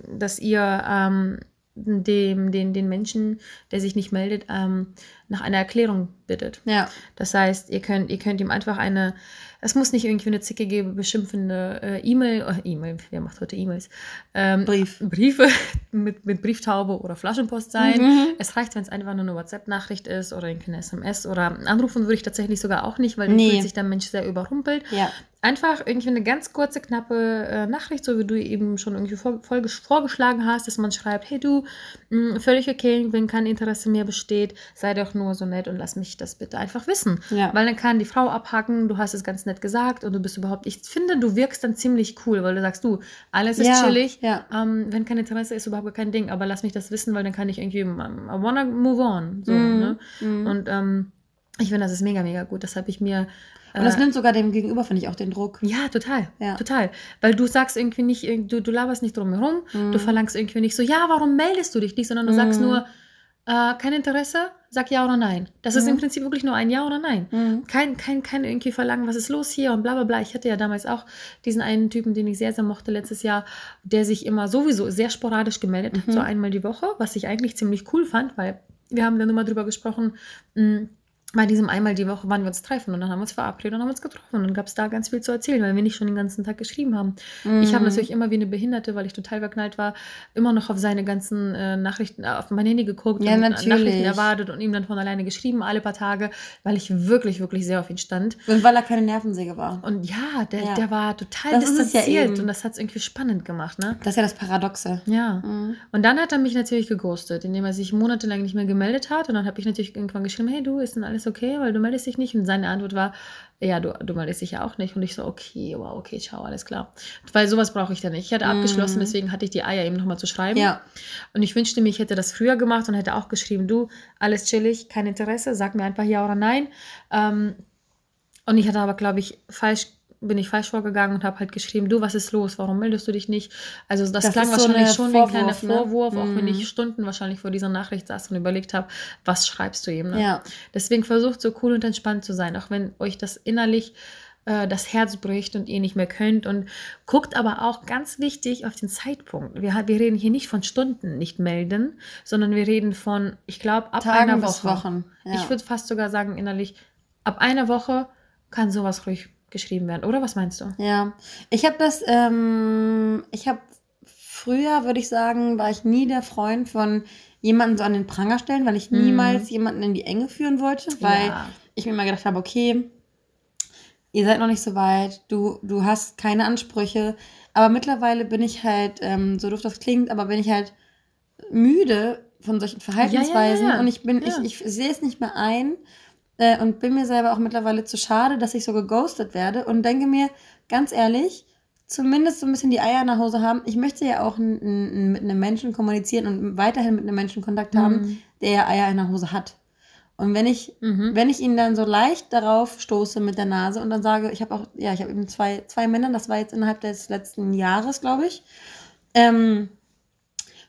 dass ihr ähm, dem, den, den Menschen, der sich nicht meldet, ähm, nach einer Erklärung bittet. Ja. Das heißt, ihr könnt, ihr könnt ihm einfach eine, es muss nicht irgendwie eine zickige, beschimpfende äh, E-Mail, äh, E-Mail, wer macht heute E-Mails? Ähm, Brief. Briefe mit, mit Brieftaube oder Flaschenpost sein. Mhm. Es reicht, wenn es einfach nur eine WhatsApp-Nachricht ist oder eine SMS oder anrufen würde ich tatsächlich sogar auch nicht, weil dann Nee. fühlt sich der Mensch sehr überrumpelt. Ja. Einfach irgendwie eine ganz kurze, knappe äh, Nachricht, so wie du eben schon irgendwie vor, voll, vorgeschlagen hast, dass man schreibt, hey du, mh, völlig okay, wenn kein Interesse mehr besteht, sei doch nur so nett und lass mich das bitte einfach wissen. Ja. Weil dann kann die Frau abhaken, du hast es ganz nett gesagt und du bist überhaupt, ich finde, du wirkst dann ziemlich cool, weil du sagst, du, alles ist Ja, chillig, ja. ähm, wenn kein Interesse ist, überhaupt kein Ding, aber lass mich das wissen, weil dann kann ich irgendwie, um, I wanna move on. So, Mhm. ne? Mhm. Und ähm, ich finde, das ist mega, mega gut. Das habe ich mir. Und das äh, nimmt sogar dem Gegenüber, finde ich, auch den Druck. ja, total. Ja. Total. Weil du sagst irgendwie nicht, du, du laberst nicht drum herum, Mhm. du verlangst irgendwie nicht so, ja, warum meldest du dich nicht, sondern du sagst Mhm. nur, äh, kein Interesse, sag ja oder nein. Das ist Mhm. im Prinzip wirklich nur ein Ja oder Nein. Mhm. Kein, kein, kein irgendwie Verlangen, was ist los hier und bla bla bla. Ich hatte ja damals auch diesen einen Typen, den ich sehr, sehr mochte letztes Jahr, der sich immer sowieso sehr sporadisch gemeldet hat, Mhm. so einmal die Woche, was ich eigentlich ziemlich cool fand, weil wir haben dann immer drüber gesprochen, mh, bei diesem einmal die Woche, wann wir uns treffen und dann haben wir uns verabredet und haben uns getroffen und dann gab es da ganz viel zu erzählen, weil wir nicht schon den ganzen Tag geschrieben haben. Ich habe Mhm. natürlich immer wie eine Behinderte, weil ich total verknallt war, immer noch auf seine ganzen äh, Nachrichten, äh, auf mein Handy geguckt Ja, und natürlich. Nachrichten erwartet und ihm dann von alleine geschrieben, alle paar Tage, weil ich wirklich, wirklich sehr auf ihn stand. Und weil er keine Nervensäge war. Und ja, der, Ja. der war total Das ja distanziert eben. und das hat es irgendwie spannend gemacht, ne? Das ist ja das Paradoxe. Ja. Mhm. Und dann hat er mich natürlich geghostet, indem er sich monatelang nicht mehr gemeldet hat. Und dann habe ich natürlich irgendwann geschrieben, hey du, ist denn alles alles okay, weil du meldest dich nicht. Und seine Antwort war, ja, du, du meldest dich ja auch nicht. Und ich so, okay, wow, okay, ciao, alles klar. Weil sowas brauche ich dann nicht. Ich hatte abgeschlossen, deswegen hatte ich die Eier eben nochmal zu schreiben. Mhm. Ja. Und ich wünschte mir, ich hätte das früher gemacht und hätte auch geschrieben, du, alles chillig, kein Interesse, sag mir einfach ja oder nein. Ähm, und ich hatte aber, glaube ich, falsch, bin ich falsch vorgegangen und habe halt geschrieben, du, was ist los? Warum meldest du dich nicht? Also das, Das klang so wahrscheinlich schon wie ein kleiner Vorwurf, ne? Vorwurf, auch wenn Mhm. ich Stunden wahrscheinlich vor dieser Nachricht saß und überlegt habe, was schreibst du ihm? Ne? Ja. Deswegen versucht so cool und entspannt zu sein, auch wenn euch das innerlich äh, das Herz bricht und ihr nicht mehr könnt. Und guckt aber auch ganz wichtig auf den Zeitpunkt. Wir, wir reden hier nicht von Stunden nicht melden, sondern wir reden von, ich glaube, ab Tagen einer Woche. Wochen. Ja. Ich würde fast sogar sagen, innerlich, ab einer Woche kann sowas ruhig geschrieben werden. Oder was meinst du? Ja, ich habe das, ähm, ich habe früher, würde ich sagen, war ich nie der Freund von jemanden so an den Pranger stellen, weil ich Mhm. niemals jemanden in die Enge führen wollte, weil Ja. ich mir immer gedacht habe, okay, ihr seid noch nicht so weit, du, du hast keine Ansprüche, aber mittlerweile bin ich halt, ähm, so doof das klingt, aber bin ich halt müde von solchen Verhaltensweisen ja. und ich bin, Ja. ich, ich sehe es nicht mehr ein äh, und bin mir selber auch mittlerweile zu schade, dass ich so geghostet werde und denke mir, ganz ehrlich, zumindest so ein bisschen die Eier nach Hause haben. Ich möchte ja auch mit einem Menschen kommunizieren und weiterhin mit einem Menschen Kontakt haben, Mhm. der ja Eier in der Hose hat. Und wenn ich, Mhm. wenn ich ihn dann so leicht darauf stoße mit der Nase und dann sage, ich habe auch, ja, ich habe eben zwei, zwei Männer, das war jetzt innerhalb des letzten Jahres, glaube ich. Ähm,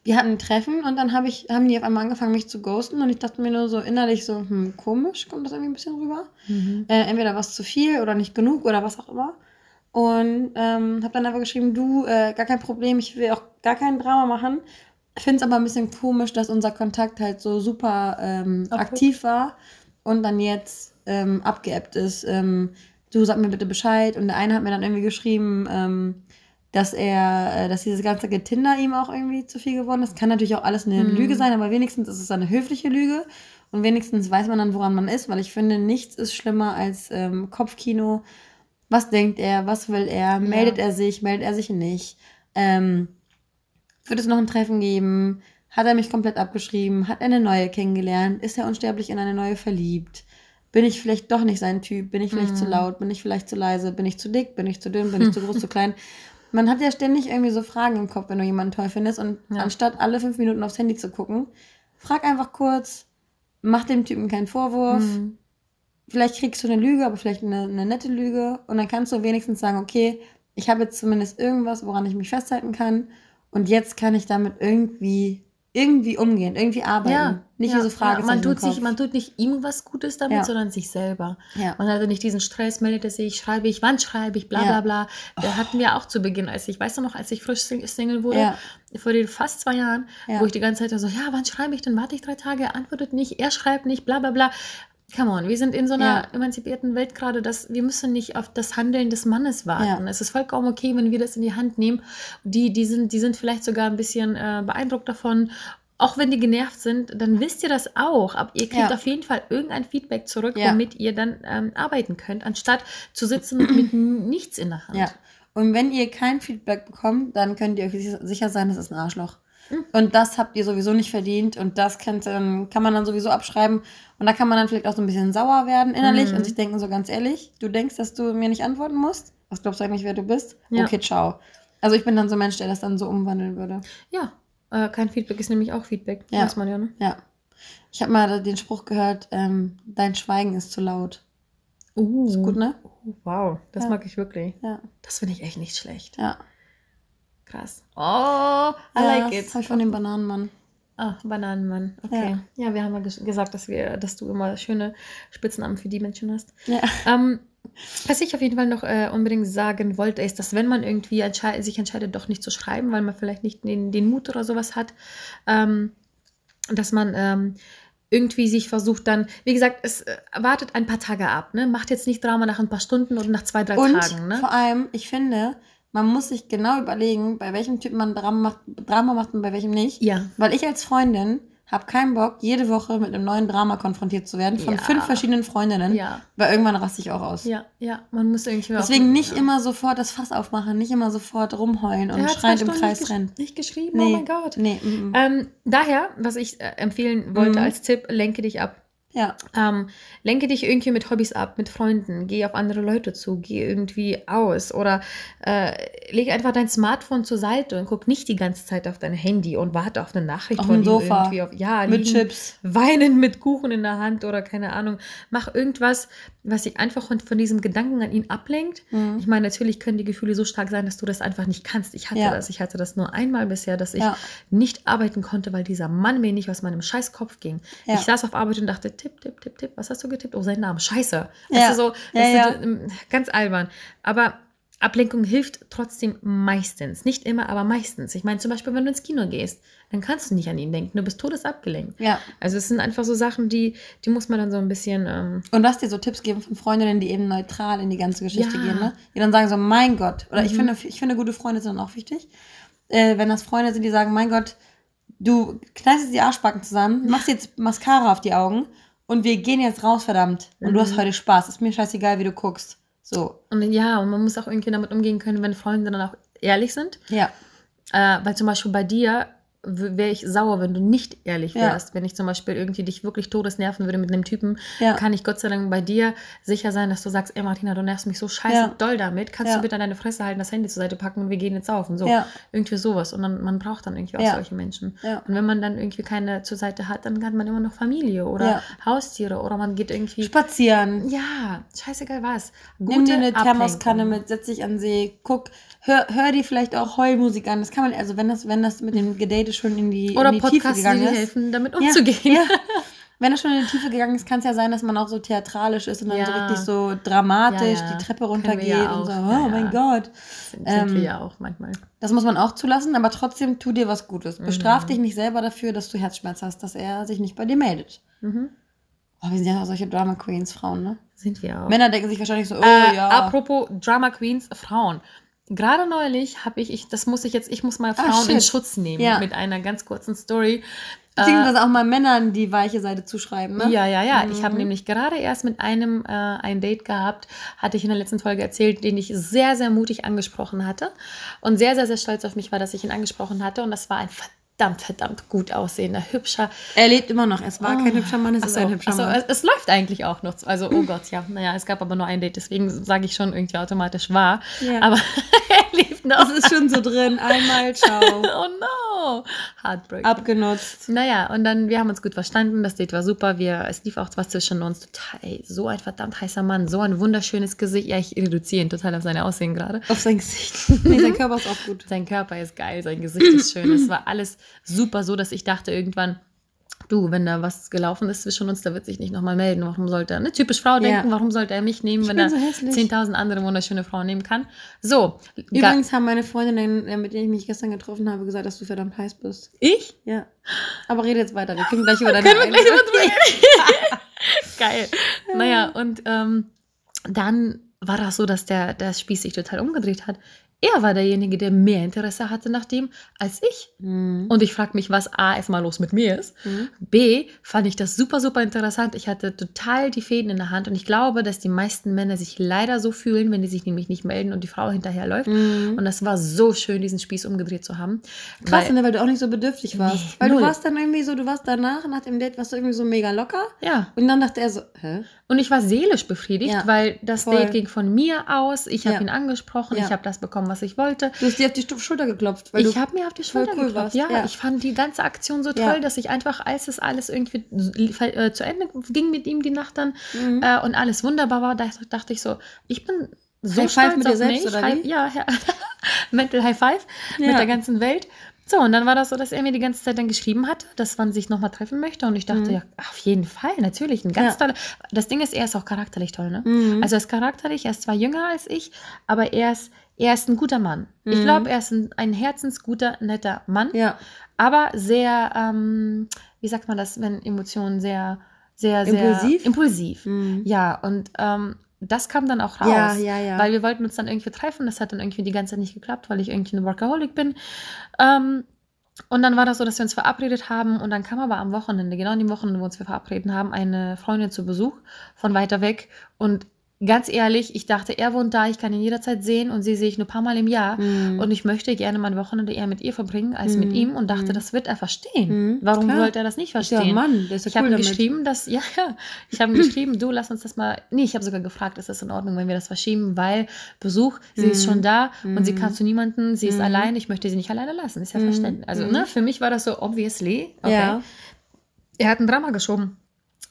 wir hatten ein Treffen und dann hab ich, haben die auf einmal angefangen, mich zu ghosten und ich dachte mir nur so innerlich so, hm, komisch, kommt das irgendwie ein bisschen rüber. Mhm. Äh, entweder was zu viel oder nicht genug oder was auch immer. Und ähm, habe dann einfach geschrieben, du, äh, gar kein Problem, ich will auch gar kein Drama machen. Finde es aber ein bisschen komisch, dass unser Kontakt halt so super ähm, Abrupt. aktiv war und dann jetzt ähm, abgeebbt ist. Ähm, du sag mir bitte Bescheid. Und der eine hat mir dann irgendwie geschrieben, ähm, dass er, äh, dass dieses ganze Getinder ihm auch irgendwie zu viel geworden ist. Kann natürlich auch alles eine Mhm. Lüge sein, aber wenigstens ist es eine höfliche Lüge. Und wenigstens weiß man dann, woran man ist, weil ich finde, nichts ist schlimmer als ähm, Kopfkino. Was denkt er? Was will er? Meldet er sich? Meldet er sich nicht? Ähm, wird es noch ein Treffen geben? Hat er mich komplett abgeschrieben? Hat er eine neue kennengelernt? Ist er unsterblich in eine neue verliebt? Bin ich vielleicht doch nicht sein Typ? Bin ich vielleicht Mhm. zu laut? Bin ich vielleicht zu leise? Bin ich zu dick? Bin ich zu dünn? Bin ich zu groß, zu klein? Man hat ja ständig irgendwie so Fragen im Kopf, wenn du jemanden toll findest. Und Ja. anstatt alle fünf Minuten aufs Handy zu gucken, frag einfach kurz, mach dem Typen keinen Vorwurf. Mhm. Vielleicht kriegst du eine Lüge, aber vielleicht eine, eine nette Lüge. Und dann kannst du wenigstens sagen, okay, ich habe jetzt zumindest irgendwas, woran ich mich festhalten kann. Und jetzt kann ich damit irgendwie, irgendwie umgehen, irgendwie arbeiten. Ja, Nicht ja, diese ja, Frage. man, tut sich, man tut nicht ihm was Gutes damit, Ja. sondern sich selber. ja. Man hatte nicht diesen Stress, meldet er sich, schreibe ich, wann schreibe ich, bla bla Ja. bla. Da hatten wir auch zu Beginn, als ich, weißt du noch, als ich frisch Sing- Single wurde, Ja. vor den fast zwei Jahren, Ja. wo ich die ganze Zeit so, ja, wann schreibe ich, dann warte ich drei Tage, er antwortet nicht, er schreibt nicht, bla bla bla. Come on, wir sind in so einer Ja. emanzipierten Welt gerade, dass wir müssen nicht auf das Handeln des Mannes warten. Ja. Es ist vollkommen okay, wenn wir das in die Hand nehmen. Die, die, sind, die sind vielleicht sogar ein bisschen äh, beeindruckt davon. Auch wenn die genervt sind, dann wisst ihr das auch. Aber ihr kriegt Ja. auf jeden Fall irgendein Feedback zurück, Ja. womit ihr dann ähm, arbeiten könnt, anstatt zu sitzen mit nichts in der Hand. Ja. Und wenn ihr kein Feedback bekommt, dann könnt ihr euch sicher- sein, das ist ein Arschloch. Und das habt ihr sowieso nicht verdient und das könnt, ähm, kann man dann sowieso abschreiben. Und da kann man dann vielleicht auch so ein bisschen sauer werden innerlich Mhm. und sich denken, so ganz ehrlich, du denkst, dass du mir nicht antworten musst? Was glaubst du eigentlich, wer du bist? Ja. Okay, ciao. Also ich bin dann so ein Mensch, der das dann so umwandeln würde. Ja, äh, kein Feedback ist nämlich auch Feedback. Ja. Weiß man ja, ne? Ja. Ich habe mal den Spruch gehört, ähm, dein Schweigen ist zu laut. Uh, Ist gut, ne? Oh, wow, das Ja. mag ich wirklich. Ja. Das finde ich echt nicht schlecht. Ja. Krass. Oh, I ja, like das it. hab ich von dem Bananenmann. Ah, Bananenmann. Okay. Ja, wir haben ja ges gesagt, dass, wir, dass du immer schöne Spitznamen für die Menschen hast. Ja. Ähm, was ich auf jeden Fall noch äh, unbedingt sagen wollte, ist, dass wenn man irgendwie entschei sich entscheidet, doch nicht zu schreiben, weil man vielleicht nicht den, den Mut oder sowas hat, ähm, dass man ähm, irgendwie sich versucht dann, wie gesagt, es äh, wartet ein paar Tage ab, ne? Macht jetzt nicht Drama nach ein paar Stunden oder nach zwei, drei Und Tagen, ne? vor allem, ich finde, man muss sich genau überlegen, bei welchem Typ man Drama macht, Drama macht und bei welchem nicht. Ja. Weil ich als Freundin habe keinen Bock, jede Woche mit einem neuen Drama konfrontiert zu werden von Ja. fünf verschiedenen Freundinnen. Ja, Weil irgendwann raste ich auch aus. ja, ja. Man muss irgendwie Deswegen nicht ja. immer sofort das Fass aufmachen, nicht immer sofort rumheulen und schreiend im Kreis nicht, rennen. nicht geschrieben, oh mein Gott. Nee, mm, mm. Ähm, daher, was ich äh, empfehlen wollte Mhm. als Tipp, lenke dich ab. Ja. Ähm, lenke dich irgendwie mit Hobbys ab, mit Freunden, geh auf andere Leute zu, geh irgendwie aus oder äh, leg einfach dein Smartphone zur Seite und guck nicht die ganze Zeit auf dein Handy und warte auf eine Nachricht Auf von Sofa. irgendwie auf, ja, Mit liegen, Chips. weinen mit Kuchen in der Hand oder keine Ahnung. Mach irgendwas, was dich einfach von, von diesem Gedanken an ihn ablenkt. Mhm. Ich meine, natürlich können die Gefühle so stark sein, dass du das einfach nicht kannst. Ich hatte Ja. das. Ich hatte das nur einmal bisher, dass ich Ja. nicht arbeiten konnte, weil dieser Mann mir nicht aus meinem Scheißkopf ging. Ja. Ich saß auf Arbeit und dachte, tipp, tipp, tipp, tipp, was hast du getippt? Oh, sein Name, scheiße. Ja. Du, so, Ja, ja. Ähm, ganz albern. Aber Ablenkung hilft trotzdem meistens. Nicht immer, aber meistens. Ich meine, zum Beispiel, wenn du ins Kino gehst, dann kannst du nicht an ihn denken. Du bist todesabgelenkt. Ja. Also es sind einfach so Sachen, die, die muss man dann so ein bisschen... Ähm, Und lass dir so Tipps geben von Freundinnen, die eben neutral in die ganze Geschichte Ja. gehen, ne? Die dann sagen so, mein Gott. Oder ich Mhm. finde, ich finde, gute Freunde sind dann auch wichtig. Äh, wenn das Freunde sind, die sagen, mein Gott, du jetzt die Arschbacken zusammen, machst jetzt Mascara auf die Augen und wir gehen jetzt raus, verdammt. Und du hast Mhm. heute Spaß. Ist mir scheißegal, wie du guckst. So. und ja, und man muss auch irgendwie damit umgehen können, wenn Freunde dann auch ehrlich sind. Ja. Äh, weil zum Beispiel bei dir wäre ich sauer, wenn du nicht ehrlich Ja. wärst. Wenn ich zum Beispiel irgendwie dich wirklich todesnerven würde mit einem Typen, Ja. kann ich Gott sei Dank bei dir sicher sein, dass du sagst, ey Martina, du nervst mich so scheiße Ja. doll damit. Kannst Ja. du bitte deine Fresse halten, das Handy zur Seite packen und wir gehen jetzt saufen. So, Ja. irgendwie sowas. Und dann, man braucht dann irgendwie auch Ja. solche Menschen. Ja. Und wenn man dann irgendwie keine zur Seite hat, dann hat man immer noch Familie oder Ja. Haustiere oder man geht irgendwie... Spazieren. Ja, scheißegal was. Nimm dir eine. Thermoskanne mit, setz dich an den See, guck, hör, hör dir vielleicht auch Heulmusik an. Das kann man, also wenn das, wenn das mit dem Gedate schon in die, Oder in die Tiefe Podcasts, die gegangen dir ist. helfen, damit Ja, umzugehen. Ja. Wenn das schon in die Tiefe gegangen ist, kann es ja sein, dass man auch so theatralisch ist und dann so Ja. richtig so dramatisch Ja, ja. die Treppe runtergeht ja und so, Ja, oh mein ja. Gott. Sind, sind wir Ähm, ja auch manchmal. Das muss man auch zulassen, aber trotzdem tu dir was Gutes. Mhm. Bestraf dich nicht selber dafür, dass du Herzschmerz hast, dass er sich nicht bei dir meldet. Mhm. Oh, wir sind ja auch solche Drama Queens, Frauen, ne? Sind wir auch. Männer denken sich wahrscheinlich so, oh äh, ja. Apropos Drama Queens, Frauen. Gerade neulich habe ich, ich, das muss ich jetzt, ich muss mal Ah, Frauen in shit. Schutz nehmen Ja. mit einer ganz kurzen Story. Beziehungsweise auch mal Männern die weiche Seite zuschreiben, ne? Ja, ja, ja. Ich Mhm. habe nämlich gerade erst mit einem äh, ein Date gehabt, hatte ich in der letzten Folge erzählt, den ich sehr, sehr mutig angesprochen hatte und sehr, sehr, sehr stolz auf mich war, dass ich ihn angesprochen hatte. Und das war ein verdammt, verdammt gut aussehender, hübscher. Er lebt immer noch. Es war kein Oh. hübscher Mann, es ist Ach so, ein hübscher Mann. es, es läuft eigentlich auch noch. Also, oh Gott, ja. Naja, es gab aber nur ein Date, deswegen sage ich schon irgendwie automatisch wahr. Ja. Aber er lebt noch. Das ist schon so drin. Einmal, ciao. oh no. Heartbreak. Abgenutzt. Naja, und dann, wir haben uns gut verstanden, das Date war super, wir, es lief auch was zwischen uns, total, ey, so ein verdammt heißer Mann, so ein wunderschönes Gesicht, ja, ich reduziere ihn total auf sein Aussehen gerade. Auf sein Gesicht. Nee, sein Körper ist auch gut. Sein Körper ist geil, sein Gesicht ist schön, es war alles super so, dass ich dachte irgendwann, du, wenn da was gelaufen ist zwischen uns, der wird sich nicht nochmal melden, warum sollte er, eine typisch Frau denken, warum sollte er mich nehmen, Ich wenn er so hässlich. 10.000 andere wunderschöne Frauen nehmen kann. So, Übrigens haben meine Freundinnen, äh, mit denen ich mich gestern getroffen habe, gesagt, dass du verdammt heiß bist. ich? Ja. Aber rede jetzt weiter. Wir können gleich über deine Können wir gleich über drüber Geil. Naja, und ähm, dann war das so, dass der, der Spieß sich total umgedreht hat. Er war derjenige, der mehr Interesse hatte nach dem als ich. Mhm. Und ich frage mich, was A, erstmal los mit mir ist. Mhm. B, fand ich das super, super interessant. Ich hatte total die Fäden in der Hand. Und ich glaube, dass die meisten Männer sich leider so fühlen, wenn die sich nämlich nicht melden und die Frau hinterherläuft. Mhm. Und das war so schön, diesen Spieß umgedreht zu haben. Krass, Weil- ne, weil du auch nicht so bedürftig warst. Nee, weil null. du warst dann irgendwie so, du warst danach, nach dem Date, warst du irgendwie so mega locker. ja, Und dann dachte er so, hä? Und ich war seelisch befriedigt, Ja, weil das voll. Date ging von mir aus. Ich habe Ja. ihn angesprochen, Ja. ich habe das bekommen, was ich wollte. Du hast dir auf die Schulter geklopft. Weil ich habe mir auf die Schulter cool geklopft. Ja, ich fand die ganze Aktion so toll, dass ich einfach, als es alles irgendwie äh, zu Ende ging mit ihm die Nacht dann Mhm. äh, und alles wunderbar war, da dachte ich so, ich bin so High five stolz mit dir auf selbst, mich. oder wie? ja. Mental High Five mit der ganzen Welt. So, und dann war das so, dass er mir die ganze Zeit dann geschrieben hatte, dass man sich nochmal treffen möchte. Und ich dachte, Mhm. ja, auf jeden Fall, natürlich. Ein ganz Ja. toller. Das Ding ist, er ist auch charakterlich toll, ne? Mhm. Also er ist charakterlich, er ist zwar jünger als ich, aber er ist, er ist ein guter Mann. Ich Mhm. glaube, er ist ein, ein herzensguter, netter Mann, ja. aber sehr, ähm, wie sagt man das, wenn Emotionen sehr, sehr, sehr Impulsiv? impulsiv. Mhm. Ja, und ähm, das kam dann auch raus. Ja, ja, ja. Weil wir wollten uns dann irgendwie treffen. Das hat dann irgendwie die ganze Zeit nicht geklappt, weil ich irgendwie eine Workaholic bin. Ähm, und dann war das so, dass wir uns verabredet haben und dann kam aber am Wochenende, genau an dem Wochenende, wo uns wir verabreden haben, eine Freundin zu Besuch von weiter weg und ganz ehrlich, ich dachte, er wohnt da, ich kann ihn jederzeit sehen und sie sehe ich nur ein paar Mal im Jahr. Mhm. Und ich möchte gerne mein Wochenende eher mit ihr verbringen als mit Mhm. ihm und dachte, Mhm. das wird er verstehen. Mhm, Warum klar. wollte er das nicht ja verstehen? ein Mann, der ist ja ich habe cool ihm damit. geschrieben, dass, ja, ja, ich habe geschrieben, du lass uns das mal, nee, ich habe sogar gefragt, ist das in Ordnung, wenn wir das verschieben, weil Besuch, sie ist Mhm. schon da und sie Mhm. kann zu niemanden, sie ist Mhm. allein, ich möchte sie nicht alleine lassen, ist ja Mhm. verständlich. Also, Mhm. ne, für mich war das so, obviously, okay. Ja. Er hat ein Drama geschoben.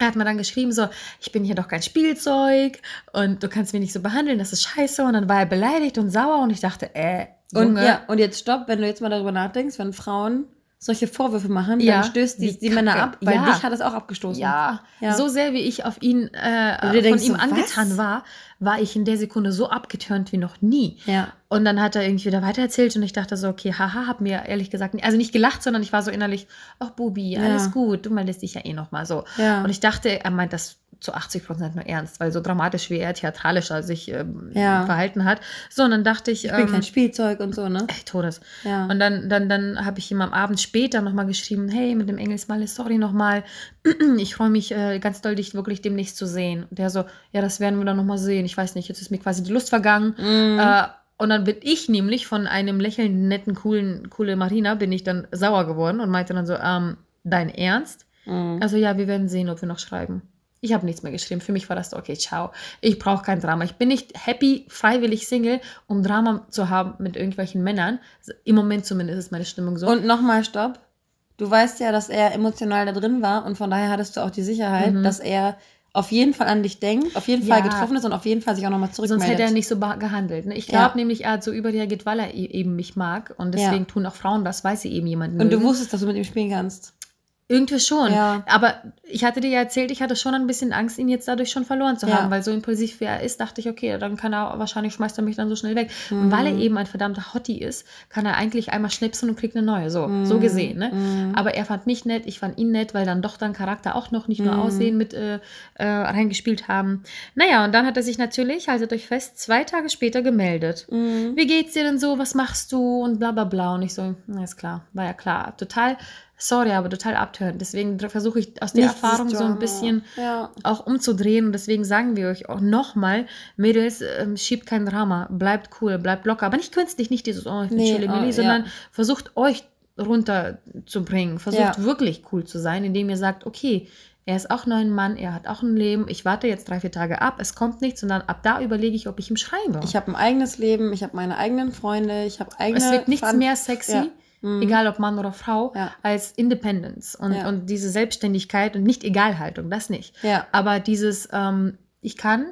Er hat mir dann geschrieben, so, ich bin hier doch kein Spielzeug und du kannst mich nicht so behandeln, das ist scheiße. Und dann war er beleidigt und sauer und ich dachte, äh, Und, ja, und jetzt stopp, wenn du jetzt mal darüber nachdenkst, wenn Frauen solche Vorwürfe machen, Ja, dann stößt die, die Männer ab, weil Ja. dich hat es auch abgestoßen. Ja, Ja. so sehr wie ich auf ihn, äh, von ihm so, angetan was? war, war ich in der Sekunde so abgeturnt wie noch nie. Ja. Und dann hat er irgendwie wieder weitererzählt und ich dachte so, okay, haha, hab mir ehrlich gesagt, also nicht gelacht, sondern ich war so innerlich, ach Bubi, alles Ja. gut, du meldest dich ja eh nochmal so. Ja. Und ich dachte, er meint das zu 80 Prozent nur ernst, weil so dramatisch wie er theatralischer sich ähm, Ja. verhalten hat. So, und dann dachte ich, Ich bin ähm, kein Spielzeug und so, ne? ey, Todes. Ja. Und dann, dann, dann habe ich ihm am Abend später nochmal geschrieben, hey, mit dem Engelsmalle, sorry nochmal, ich freue mich äh, ganz doll, dich wirklich demnächst zu sehen. Und der so, ja, das werden wir dann nochmal sehen. Ich weiß nicht, jetzt ist mir quasi die Lust vergangen. Mhm. Äh, und dann bin ich nämlich von einem lächelnden, netten, coolen, coole Marina, bin ich dann sauer geworden und meinte dann so, ähm, dein Ernst? Mhm. Also ja, wir werden sehen, ob wir noch schreiben. Ich habe nichts mehr geschrieben. Für mich war das so, okay, ciao. Ich brauche kein Drama. Ich bin nicht happy, freiwillig Single, um Drama zu haben mit irgendwelchen Männern. Im Moment zumindest ist meine Stimmung so. Und nochmal Stopp. Du weißt ja, dass er emotional da drin war und von daher hattest du auch die Sicherheit, Mhm. dass er auf jeden Fall an dich denkt, auf jeden Fall Ja. getroffen ist und auf jeden Fall sich auch nochmal zurückmeldet. Sonst hätte er nicht so gehandelt. Ne? Ich Ja. glaube nämlich, er hat so überreagiert, weil er e- eben mich mag. Und deswegen Ja. tun auch Frauen das, weil sie eben jemanden Und du mögen. wusstest, dass du mit ihm spielen kannst. Irgendwie schon. Ja. Aber ich hatte dir ja erzählt, ich hatte schon ein bisschen Angst, ihn jetzt dadurch schon verloren zu Ja. haben, weil so impulsiv wie er ist, dachte ich, okay, dann kann er, wahrscheinlich schmeißt er mich dann so schnell weg. Und weil er eben ein verdammter Hottie ist, kann er eigentlich einmal schnipsen und kriegt eine neue. So, so gesehen, ne? Mhm. Aber er fand mich nett, ich fand ihn nett, weil dann doch dann Charakter auch noch nicht nur Mhm. Aussehen mit äh, äh, reingespielt haben. Naja, und dann hat er sich natürlich, haltet euch fest, zwei Tage später gemeldet. Mhm. Wie geht's dir denn so? Was machst du? Und bla bla bla. Und ich so, na ist klar, war ja klar. Total, sorry, aber total abtörend. Deswegen versuche ich aus der Nichts Erfahrung so ein bisschen Ja. auch umzudrehen. Und deswegen sagen wir euch auch nochmal, Mädels, ähm, schiebt kein Drama. Bleibt cool, bleibt locker. Aber nicht künstlich, nicht dieses, oh, ich bin Nee, oh, ja. sondern versucht euch runterzubringen. Versucht Ja. wirklich cool zu sein, indem ihr sagt, okay, er ist auch nur ein Mann, er hat auch ein Leben. Ich warte jetzt drei, vier Tage ab, es kommt nichts und dann ab da überlege ich, ob ich ihm schreibe. Ich habe ein eigenes Leben, ich habe meine eigenen Freunde, ich habe eigene. es wird nichts Veran- mehr sexy, Ja. Mhm. egal ob Mann oder Frau, Ja. als Independence und, Ja. und diese Selbstständigkeit und nicht Egalhaltung, das nicht. Ja, Aber dieses, ähm, ich kann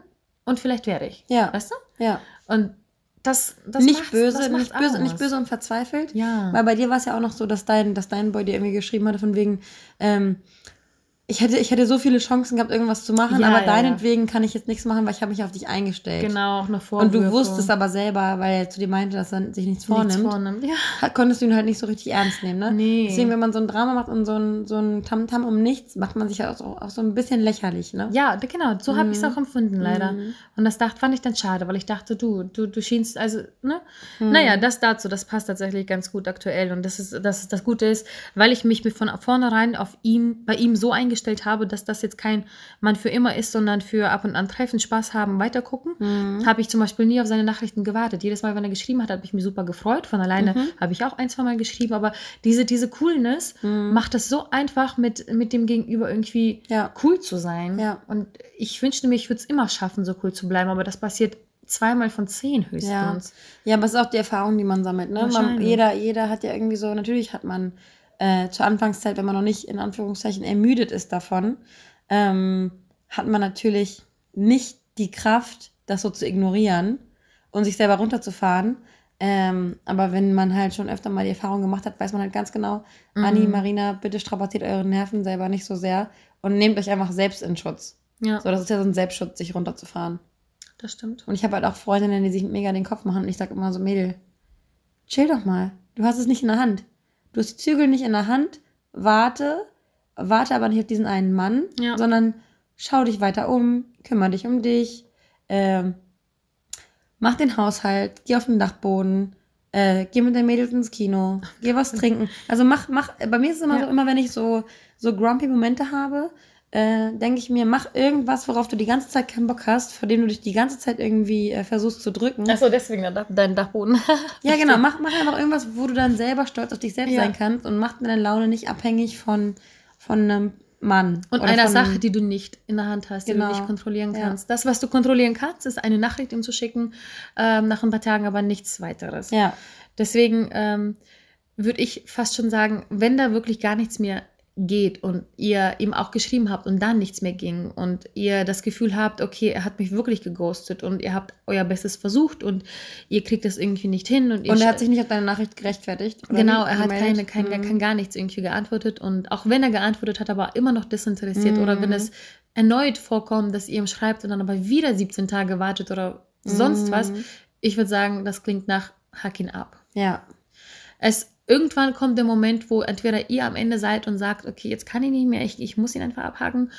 und vielleicht werde ich. ja, Weißt du? ja. Und das, das nicht böse, das nicht böse, nicht böse und verzweifelt. Ja. Weil bei dir war es ja auch noch so, dass dein, dass dein Boy dir irgendwie geschrieben hatte, von wegen, ähm, ich hätte, ich hätte so viele Chancen gehabt, irgendwas zu machen, Ja, aber ja, deinetwegen kann ich jetzt nichts machen, weil ich habe mich auf dich eingestellt. Genau, auch noch Vorwürfe. Und du wusstest aber selber, weil er zu dir meinte, dass er sich nichts vornimmt, nichts vornimmt. Ja. konntest du ihn halt nicht so richtig ernst nehmen, ne? Nee. Deswegen, wenn man so ein Drama macht und so ein, so ein Tamtam um nichts, macht man sich ja auch so, auch so ein bisschen lächerlich, ne? Ja, genau, so habe ich es auch empfunden, leider. Mhm. Und das dachte, fand ich dann schade, weil ich dachte, du, du, du schienst, also, ne? Mhm. Naja, das dazu, das passt tatsächlich ganz gut aktuell. Und das ist, das das Gute ist, weil ich mich von vornherein auf ihn, bei ihm so eingestellt habe, dass das jetzt kein Mann für immer ist, sondern für ab und an Treffen, Spaß haben, weitergucken, Mhm. habe ich zum Beispiel nie auf seine Nachrichten gewartet. Jedes Mal, wenn er geschrieben hat, habe ich mich super gefreut. Von alleine Mhm. habe ich auch ein, zwei Mal geschrieben, aber diese, diese Coolness Mhm. macht es so einfach, mit, mit dem Gegenüber irgendwie Ja. cool zu sein. Ja. Und ich wünschte mir, ich würde es immer schaffen, so cool zu bleiben, aber das passiert zweimal von zehn Ja. höchstens. Ja, aber es ist auch die Erfahrung, die man sammelt. Ne? Man, jeder, jeder hat ja irgendwie so, natürlich hat man äh, zur Anfangszeit, wenn man noch nicht in Anführungszeichen ermüdet ist davon, ähm, hat man natürlich nicht die Kraft, das so zu ignorieren und sich selber runterzufahren. Ähm, aber wenn man halt schon öfter mal die Erfahrung gemacht hat, weiß man halt ganz genau, Mhm. Anni, Marina, bitte strapaziert eure Nerven selber nicht so sehr und nehmt euch einfach selbst in Schutz. Ja, So, das ist ja so ein Selbstschutz, sich runterzufahren. das stimmt. Und ich habe halt auch Freundinnen, die sich mega den Kopf machen und ich sage immer so, Mädel, chill doch mal. Du hast es nicht in der Hand. Du hast die Zügel nicht in der Hand. Warte, warte aber nicht auf diesen einen Mann, Ja. sondern schau dich weiter um, kümmere dich um dich, ähm, mach den Haushalt, geh auf den Dachboden, äh, geh mit den Mädels ins Kino, geh was trinken. Also mach, mach, bei mir ist es immer Ja. so, immer wenn ich so, so grumpy Momente habe, äh, denke ich mir, mach irgendwas, worauf du die ganze Zeit keinen Bock hast, vor dem du dich die ganze Zeit irgendwie äh, versuchst zu drücken. Achso, deswegen dein, Dach, dein Dachboden. Ja, genau. Mach, mach einfach irgendwas, wo du dann selber stolz auf dich selbst Ja. sein kannst und mach deine Laune nicht abhängig von, von einem Mann. Und einer von Sache, die du nicht in der Hand hast, die Genau. du nicht kontrollieren Ja. kannst. Das, was du kontrollieren kannst, ist eine Nachricht ihm zu schicken, ähm, nach ein paar Tagen aber nichts weiteres. Ja, Deswegen ähm, würde ich fast schon sagen, wenn da wirklich gar nichts mehr geht und ihr ihm auch geschrieben habt und dann nichts mehr ging und ihr das Gefühl habt, okay, er hat mich wirklich geghostet und ihr habt euer Bestes versucht und ihr kriegt das irgendwie nicht hin und, ihr und er hat sich nicht auf deine Nachricht gerechtfertigt. Genau, er hat keine, kein, Mhm. kein, gar nichts irgendwie geantwortet und auch wenn er geantwortet hat, aber immer noch desinteressiert Mhm. oder wenn es erneut vorkommt, dass ihr ihm schreibt und dann aber wieder 17 Tage wartet oder sonst Mhm. was, ich würde sagen, das klingt nach Hack ihn ab. Ja, Es irgendwann kommt der Moment, wo entweder ihr am Ende seid und sagt, okay, jetzt kann ich nicht mehr, ich, ich muss ihn einfach abhaken.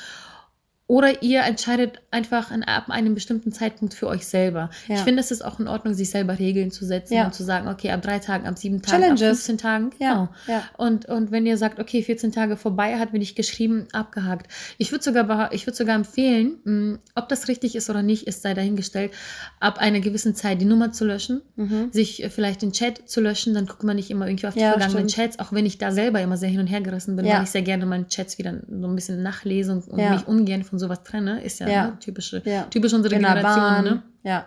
Oder ihr entscheidet einfach an, ab einem bestimmten Zeitpunkt für euch selber. Ja. Ich finde, es ist auch in Ordnung, sich selber Regeln zu setzen Ja. und zu sagen, okay, ab drei Tagen, ab sieben Tagen, ab Challenges. 15 Tagen. Genau. ja. Und, und wenn ihr sagt, okay, 14 Tage vorbei, hat mir nicht geschrieben, abgehakt. Ich würde sogar, ich würd sogar empfehlen, mh, ob das richtig ist oder nicht, ist sei dahingestellt, ab einer gewissen Zeit die Nummer zu löschen, Mhm. sich äh, vielleicht den Chat zu löschen, dann guckt man nicht immer irgendwie auf die vergangenen stimmt. Chats, auch wenn ich da selber immer sehr hin und her gerissen bin, weil ich sehr gerne meine Chats wieder so ein bisschen nachlese und, und mich ungern von sowas trenne, ist ja, Ja. Ne, typische, Ja. typisch unsere Generation. Ne? Ja,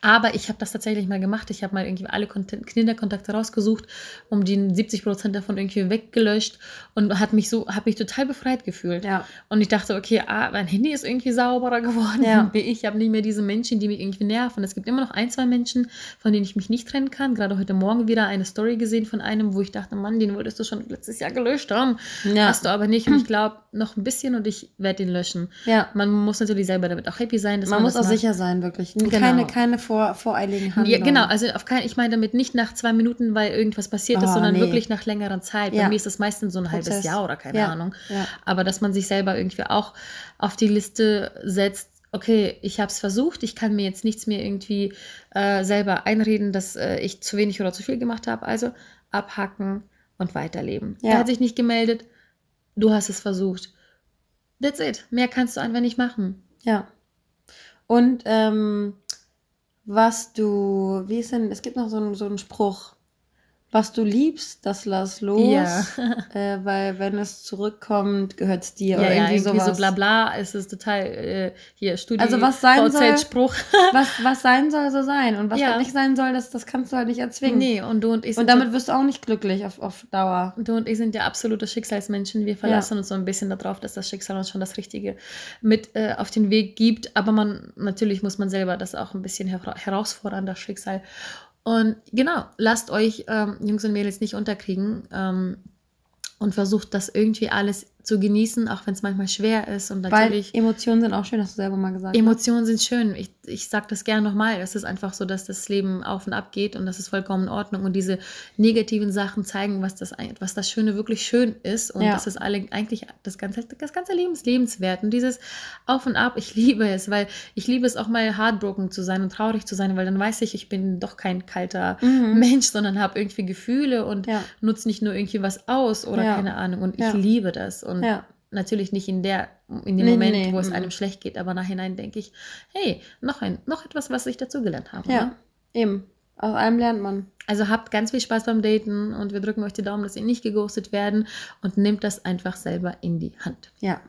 Aber ich habe das tatsächlich mal gemacht. Ich habe mal irgendwie alle Kont- Kinderkontakte rausgesucht, um die 70 Prozent davon irgendwie weggelöscht und hat mich so, habe mich total befreit gefühlt. ja. Und ich dachte, okay, ah, mein Handy ist irgendwie sauberer geworden. Ja. Ich habe nicht mehr diese Menschen, die mich irgendwie nerven. Es gibt immer noch ein, zwei Menschen, von denen ich mich nicht trennen kann. Gerade heute Morgen wieder eine Story gesehen von einem, wo ich dachte, Mann, den wolltest du schon letztes Jahr gelöscht haben. Ja. Hast du aber nicht. Und ich glaube, noch ein bisschen und ich werde ihn löschen. ja. Man muss natürlich selber damit auch happy sein, dass man, Man muss auch macht. sicher sein, wirklich. Genau. Keine, keine vor, voreiligen Ja, Handlungen. genau, also auf kein, ich meine damit nicht nach zwei Minuten, weil irgendwas passiert ist, Oh, sondern nee. wirklich nach längerer Zeit. Bei Ja. mir ist das meistens so ein halbes Prozess. Jahr oder keine Ja, Ahnung. ja. Aber dass man sich selber irgendwie auch auf die Liste setzt, okay, ich habe es versucht, ich kann mir jetzt nichts mehr irgendwie äh, selber einreden, dass äh, ich zu wenig oder zu viel gemacht habe. Also abhacken und weiterleben. Ja. Er hat sich nicht gemeldet, du hast es versucht. That's it. Mehr kannst du einfach nicht machen. Ja. Und ähm, was du, wie ist denn, es gibt noch so einen, so einen Spruch, was du liebst, das lass los, Ja. äh, weil wenn es zurückkommt, gehört es dir Ja, oder ja, irgendwie, irgendwie so sowas. bla bla, es ist total äh, hier Studie Also was sein soll- Spruch. Was, was sein soll, so sein. Und was Ja. nicht sein soll, das, das kannst du halt nicht erzwingen. nee, und du und ich sind Und damit wirst du auch nicht glücklich auf, auf Dauer. Du und ich sind ja absolute Schicksalsmenschen. Wir verlassen uns so ein bisschen darauf, dass das Schicksal uns schon das Richtige mit äh, auf den Weg gibt. Aber man, natürlich muss man selber das auch ein bisschen hera herausfordern, das Schicksal. Und genau, lasst euch ähm, Jungs und Mädels nicht unterkriegen ähm, und versucht das irgendwie alles zu genießen, auch wenn es manchmal schwer ist. Und Weil natürlich. Emotionen sind auch schön, hast du selber mal gesagt. ne? Emotionen sind schön. Ich, ich sage das gerne nochmal. Es ist einfach so, dass das Leben auf und ab geht und das ist vollkommen in Ordnung. Und diese negativen Sachen zeigen, was das, was das Schöne wirklich schön ist. Und Ja. das ist alle, eigentlich das ganze, das ganze Leben ist lebenswert. Und dieses Auf und Ab, ich liebe es, weil ich liebe es auch mal heartbroken zu sein und traurig zu sein, weil dann weiß ich, ich bin doch kein kalter Mhm. Mensch, sondern habe irgendwie Gefühle und Ja. nutze nicht nur irgendwie was aus oder Ja. keine Ahnung. Und ich liebe das. Und Ja. natürlich nicht in der in dem Nee, Moment, nee, wo es mhm. einem schlecht geht, aber nachhinein denke ich, hey, noch ein noch etwas, was ich dazugelernt habe. Ja, Ne? eben. Aus allem lernt man. Also habt ganz viel Spaß beim Daten und wir drücken euch die Daumen, dass ihr nicht geghostet werden und nehmt das einfach selber in die Hand. Ja.